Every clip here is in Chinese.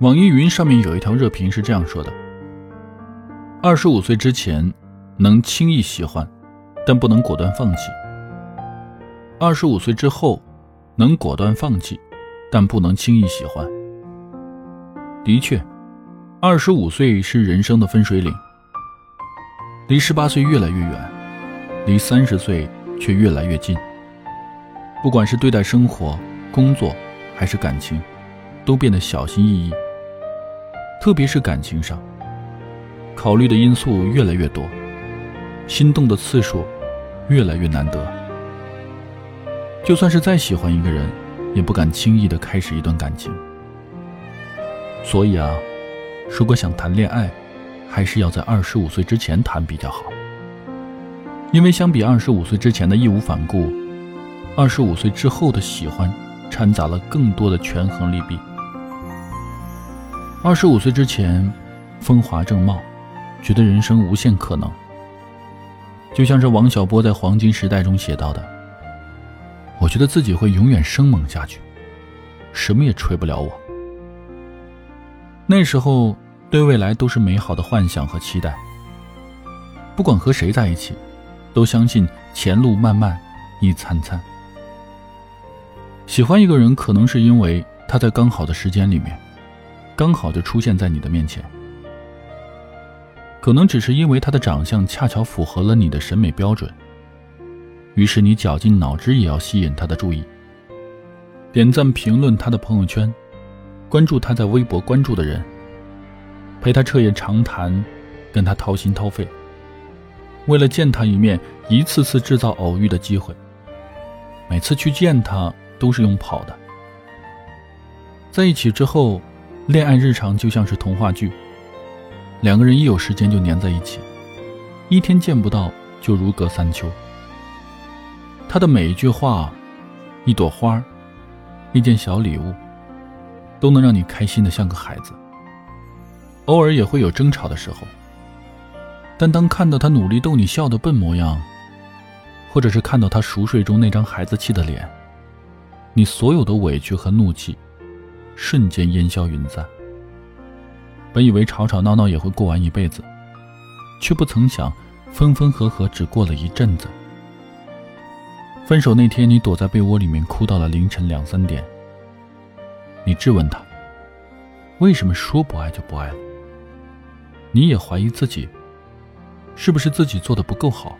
网易云上面有一条热评是这样说的：二十五岁之前能轻易喜欢，但不能果断放弃；二十五岁之后能果断放弃，但不能轻易喜欢。的确，二十五岁是人生的分水岭，离十八岁越来越远，离三十岁却越来越近。不管是对待生活、工作，还是感情，都变得小心翼翼。特别是感情上，考虑的因素越来越多，心动的次数越来越难得。就算是再喜欢一个人，也不敢轻易的开始一段感情。所以啊，如果想谈恋爱，还是要在二十五岁之前谈比较好。因为相比二十五岁之前的义无反顾，二十五岁之后的喜欢，掺杂了更多的权衡利弊。二十五岁之前，风华正茂，觉得人生无限可能。就像是王小波在《黄金时代》中写到的：“我觉得自己会永远生猛下去，什么也锤不了我。”那时候对未来都是美好的幻想和期待。不管和谁在一起，都相信前路漫漫，一灿灿。喜欢一个人，可能是因为他在刚好的时间里面。刚好就出现在你的面前，可能只是因为他的长相恰巧符合了你的审美标准，于是你绞尽脑汁也要吸引他的注意，点赞评论他的朋友圈，关注他在微博关注的人，陪他彻夜长谈，跟他掏心掏肺，为了见他一面，一次次制造偶遇的机会，每次去见他都是用跑的，在一起之后。恋爱日常就像是童话剧，两个人一有时间就黏在一起，一天见不到就如隔三秋。他的每一句话、一朵花、一件小礼物，都能让你开心的像个孩子。偶尔也会有争吵的时候，但当看到他努力逗你笑的笨模样，或者是看到他熟睡中那张孩子气的脸，你所有的委屈和怒气。瞬间烟消云散。本以为吵吵闹闹也会过完一辈子，却不曾想，分分合合只过了一阵子。分手那天，你躲在被窝里面哭到了凌晨两三点。你质问他，为什么说不爱就不爱了？你也怀疑自己，是不是自己做的不够好？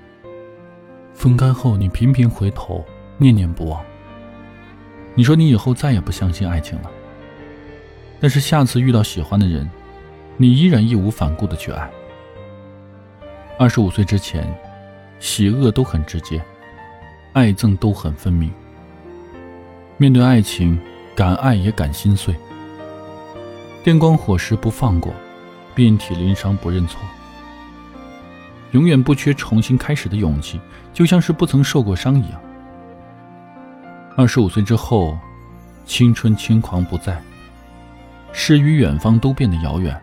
分开后，你频频回头，念念不忘。你说你以后再也不相信爱情了。但是下次遇到喜欢的人，你依然义无反顾的去爱。二十五岁之前，喜恶都很直接，爱憎都很分明。面对爱情，敢爱也敢心碎。电光火石不放过，遍体鳞伤不认错。永远不缺重新开始的勇气，就像是不曾受过伤一样。二十五岁之后，青春轻狂不在。诗与远方都变得遥远。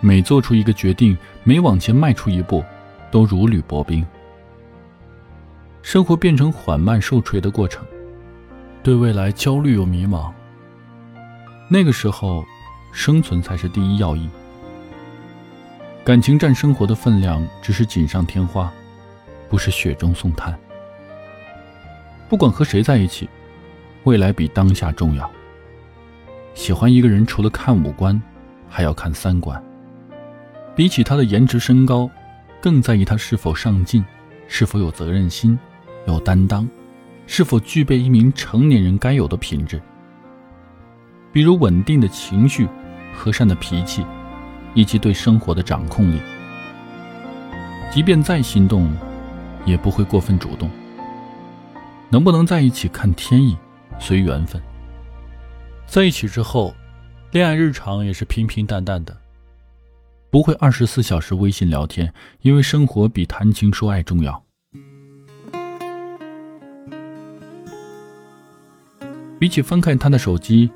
每做出一个决定，每往前迈出一步，都如履薄冰。生活变成缓慢受锤的过程，对未来焦虑又迷茫。那个时候，生存才是第一要义。感情占生活的分量，只是锦上添花，不是雪中送炭。不管和谁在一起，未来比当下重要。喜欢一个人，除了看五官，还要看三观。比起他的颜值身高，更在意他是否上进，是否有责任心、有担当，是否具备一名成年人该有的品质。比如稳定的情绪、和善的脾气，以及对生活的掌控力。即便再心动，也不会过分主动。能不能在一起，看天意，随缘分。在一起之后，恋爱日常也是平平淡淡的，不会二十四小时微信聊天，因为生活比谈情说爱重要。比起翻看他的手机，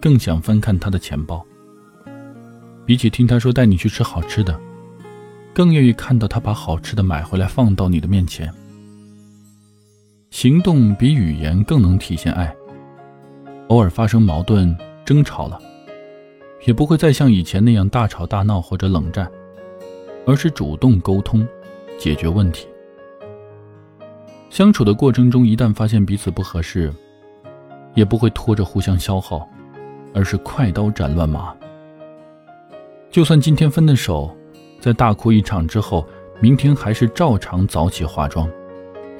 更想翻看他的钱包；比起听他说带你去吃好吃的，更愿意看到他把好吃的买回来放到你的面前。行动比语言更能体现爱。偶尔发生矛盾、争吵了，也不会再像以前那样大吵大闹或者冷战，而是主动沟通，解决问题。相处的过程中，一旦发现彼此不合适，也不会拖着互相消耗，而是快刀斩乱麻。就算今天分的手，在大哭一场之后，明天还是照常早起化妆，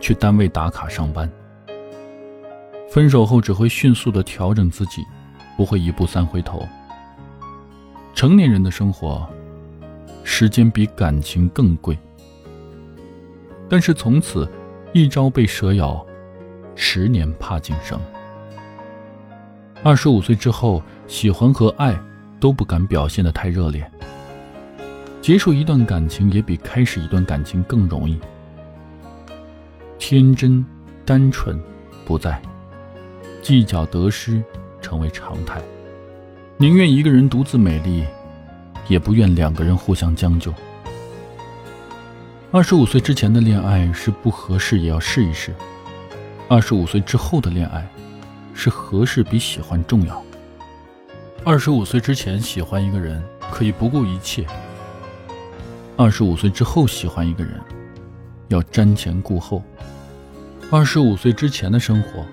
去单位打卡上班。分手后只会迅速的调整自己，不会一步三回头。成年人的生活，时间比感情更贵。但是从此，一朝被蛇咬，十年怕井绳。二十五岁之后，喜欢和爱都不敢表现的太热烈。结束一段感情也比开始一段感情更容易。天真、单纯不在，计较得失成为常态。宁愿一个人独自美丽，也不愿两个人互相将就。二十五岁之前的恋爱是不合适也要试一试；二十五岁之后的恋爱，是合适比喜欢重要。二十五岁之前喜欢一个人可以不顾一切；二十五岁之后喜欢一个人，要瞻前顾后。二十五岁之前的生活，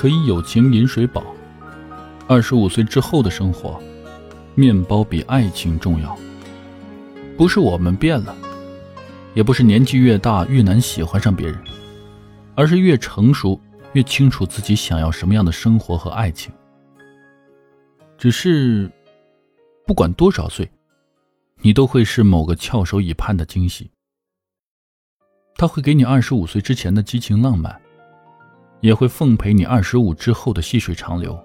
可以有情饮水饱。二十五岁之后的生活，面包比爱情重要。不是我们变了，也不是年纪越大越难喜欢上别人，而是越成熟越清楚自己想要什么样的生活和爱情。只是，不管多少岁，你都会是某个翘首以盼的惊喜。他会给你二十五岁之前的激情浪漫，也会奉陪你二十五之后的细水长流。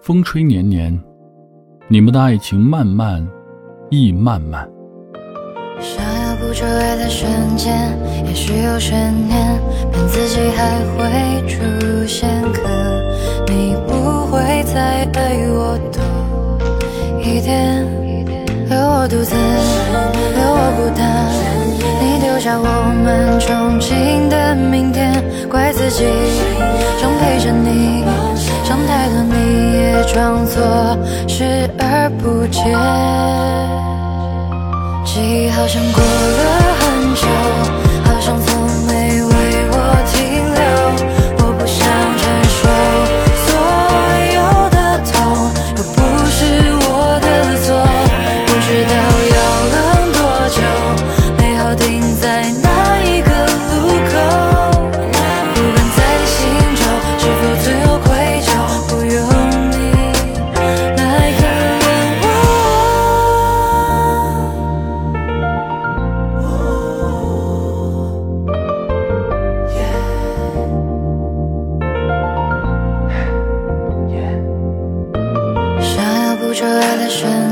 风吹年年，你们的爱情漫漫亦漫漫。想要捕捉爱的瞬间，也许有悬念，骗自己还会出现，可你不会再爱我多一点。留我独自，留我孤单，下我们憧憬的明天，怪自己想陪着你。想太多，你也装作视而不见。记忆好像过了很久。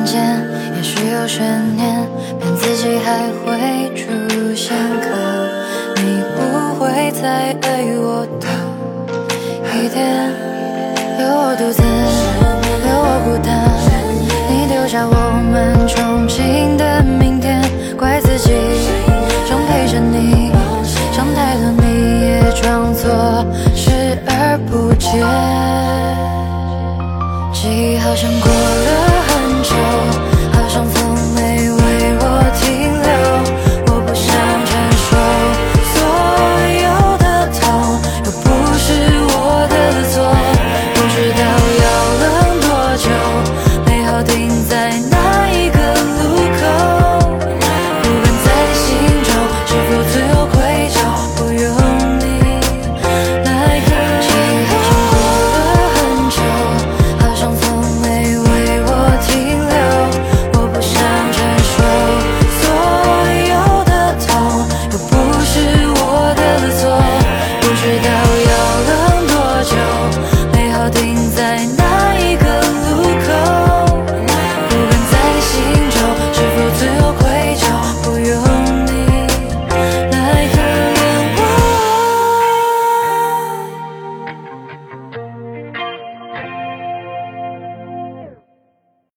间，也许有悬念，骗自己还会出现，可你不会再爱我的一点。留我独自，留我孤单，你丢下我